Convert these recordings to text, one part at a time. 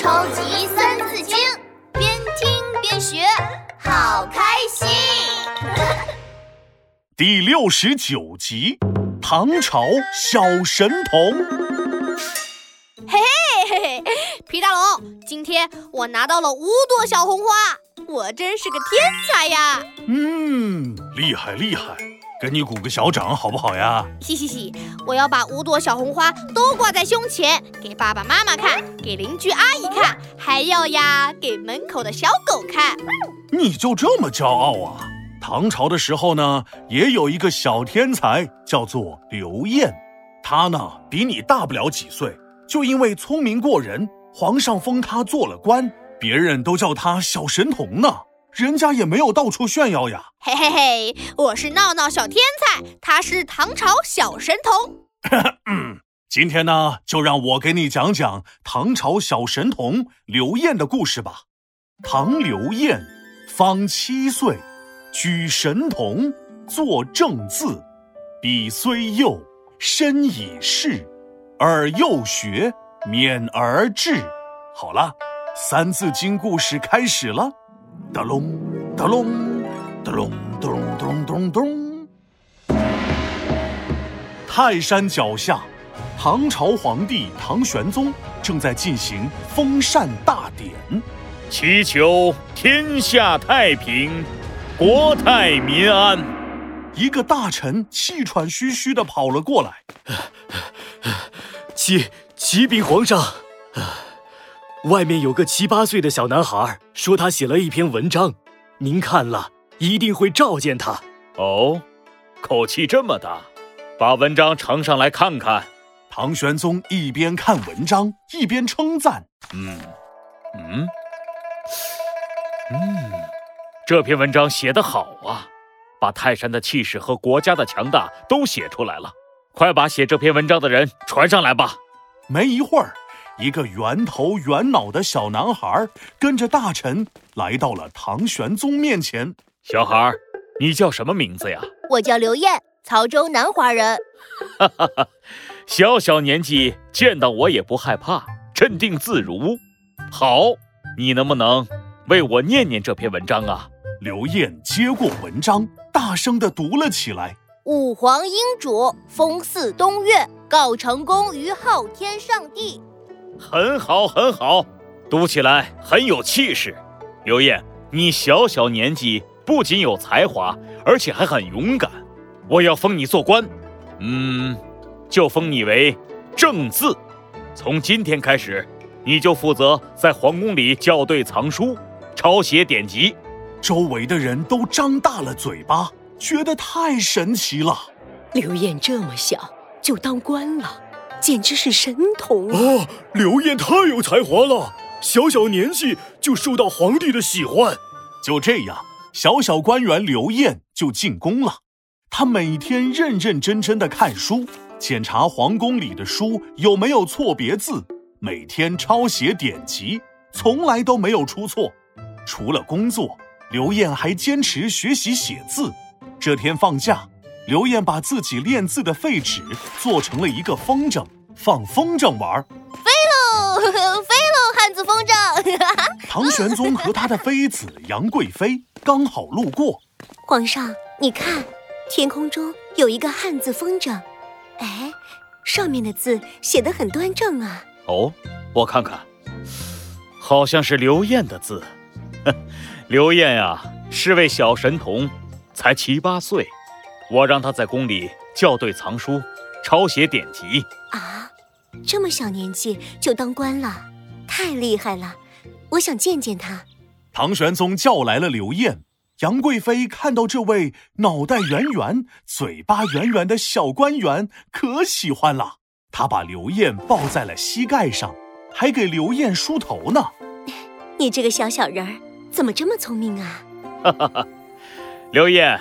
超级三字经，边听边学，好开心。第六十九集，唐朝小神童。嘿嘿嘿嘿，皮大龙，今天我拿到了五朵小红花，我真是个天才呀！嗯，厉害厉害，给你鼓个小掌好不好呀？嘻嘻嘻，我要把五朵小红花都挂在胸前，给爸爸妈妈看，给邻居阿姨看，还要呀给门口的小狗看。你就这么骄傲啊？唐朝的时候呢，也有一个小天才，叫做刘晏，他呢比你大不了几岁，就因为聪明过人，皇上封他做了官，别人都叫他小神童呢。人家也没有到处炫耀呀。嘿嘿嘿，我是闹闹小天才，他是唐朝小神童。嗯，今天呢，就让我给你讲讲唐朝小神童刘晏的故事吧。唐刘晏，方七岁。举神童，作正字，笔虽幼，身已仕，而幼学，勉而志。好了，《三字经》故事开始了。哒隆哒隆哒隆咚咚咚咚。泰山脚下，唐朝皇帝唐玄宗正在进行封禅大典，祈求天下太平。国泰民安，一个大臣气喘吁吁的跑了过来，启启禀皇上，外面有个七八岁的小男孩，说他写了一篇文章，您看了一定会召见他。哦，口气这么大，把文章呈上来看看。唐玄宗一边看文章一边称赞：“嗯，嗯，嗯。”这篇文章写得好啊，把泰山的气势和国家的强大都写出来了。快把写这篇文章的人传上来吧。没一会儿，一个圆头圆脑的小男孩跟着大臣来到了唐玄宗面前。小孩，你叫什么名字呀？我叫刘晏，曹州南华人。哈哈哈，小小年纪见到我也不害怕，镇定自如。好，你能不能为我念念这篇文章啊？刘晏接过文章，大声地读了起来：“武皇英主，封祀东岳，告成功于昊天上帝。”很好，很好，读起来很有气势。刘晏，你小小年纪不仅有才华，而且还很勇敢。我要封你做官，嗯，就封你为正字。从今天开始，你就负责在皇宫里校对藏书，抄写典籍。周围的人都张大了嘴巴，觉得太神奇了。刘晏这么小就当官了，简直是神童啊！刘晏太有才华了，小小年纪就受到皇帝的喜欢。就这样，小小官员刘晏就进宫了。他每天认认真真的看书，检查皇宫里的书有没有错别字，每天抄写典籍，从来都没有出错。除了工作。刘晏还坚持学习写字。这天放假，刘晏把自己练字的废纸做成了一个风筝，放风筝玩。飞喽，飞喽，汉字风筝！唐玄宗和他的妃子杨贵妃刚好路过。皇上，你看，天空中有一个汉字风筝，哎，上面的字写得很端正啊。哦，我看看，好像是刘晏的字。哼。刘晏呀，是位小神童，才七八岁。我让他在宫里校对藏书，抄写典籍。啊，这么小年纪就当官了，太厉害了！我想见见他。唐玄宗叫来了刘晏，杨贵妃看到这位脑袋圆圆、嘴巴圆圆的小官员，可喜欢了。她把刘晏抱在了膝盖上，还给刘晏梳头呢。你这个小小人儿。怎么这么聪明啊！哈哈哈，刘晏，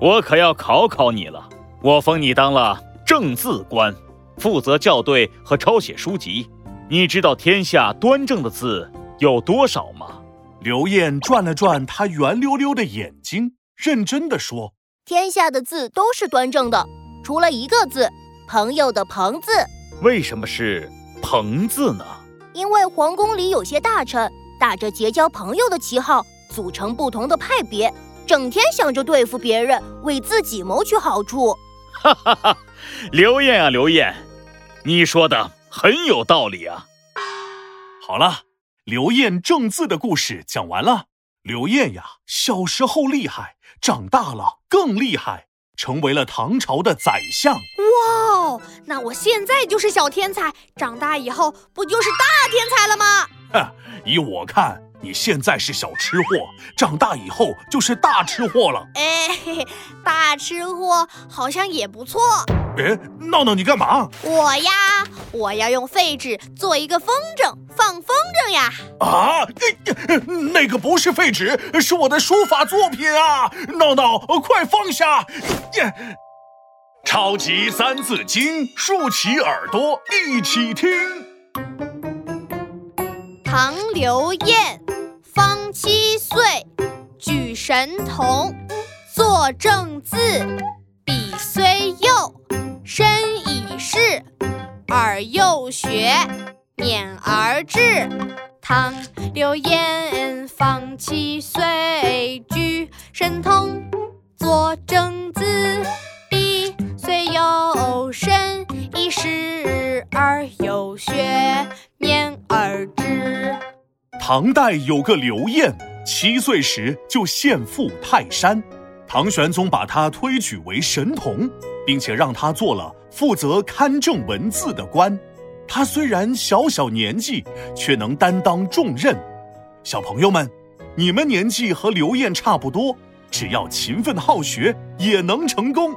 我可要考考你了。我封你当了正字官，负责校对和抄写书籍。你知道天下端正的字有多少吗？刘晏转了转他圆溜溜的眼睛，认真的说：“天下的字都是端正的，除了一个字，朋友的朋字。为什么是朋字呢？”因为皇宫里有些大臣打着结交朋友的旗号，组成不同的派别，整天想着对付别人，为自己谋取好处。哈哈哈，刘晏啊，刘晏，你说的很有道理啊。好了，刘晏正字的故事讲完了。刘晏呀，小时候厉害，长大了更厉害，成为了唐朝的宰相。哇哦，那我现在就是小天才，长大以后不就是大天才了吗？哼，依我看，你现在是小吃货，长大以后就是大吃货了。哎，大吃货好像也不错。哎，闹闹，你干嘛？我呀，我要用废纸做一个风筝，放风筝呀。啊，那个不是废纸，是我的书法作品啊！闹闹，快放下！超级三字经，竖起耳朵一起听。唐刘晏，方七岁，举神童，作正字，笔虽幼。身已仕，而幼学，勉而志。唐刘晏方七岁，举神童，作正字，笔虽幼，身已仕，而幼学，勉而志。唐代有个刘晏，七岁时就献赋泰山，唐玄宗把他推举为神童。并且让他做了负责勘正文字的官。他虽然小小年纪，却能担当重任。小朋友们，你们年纪和刘晏差不多，只要勤奋好学，也能成功。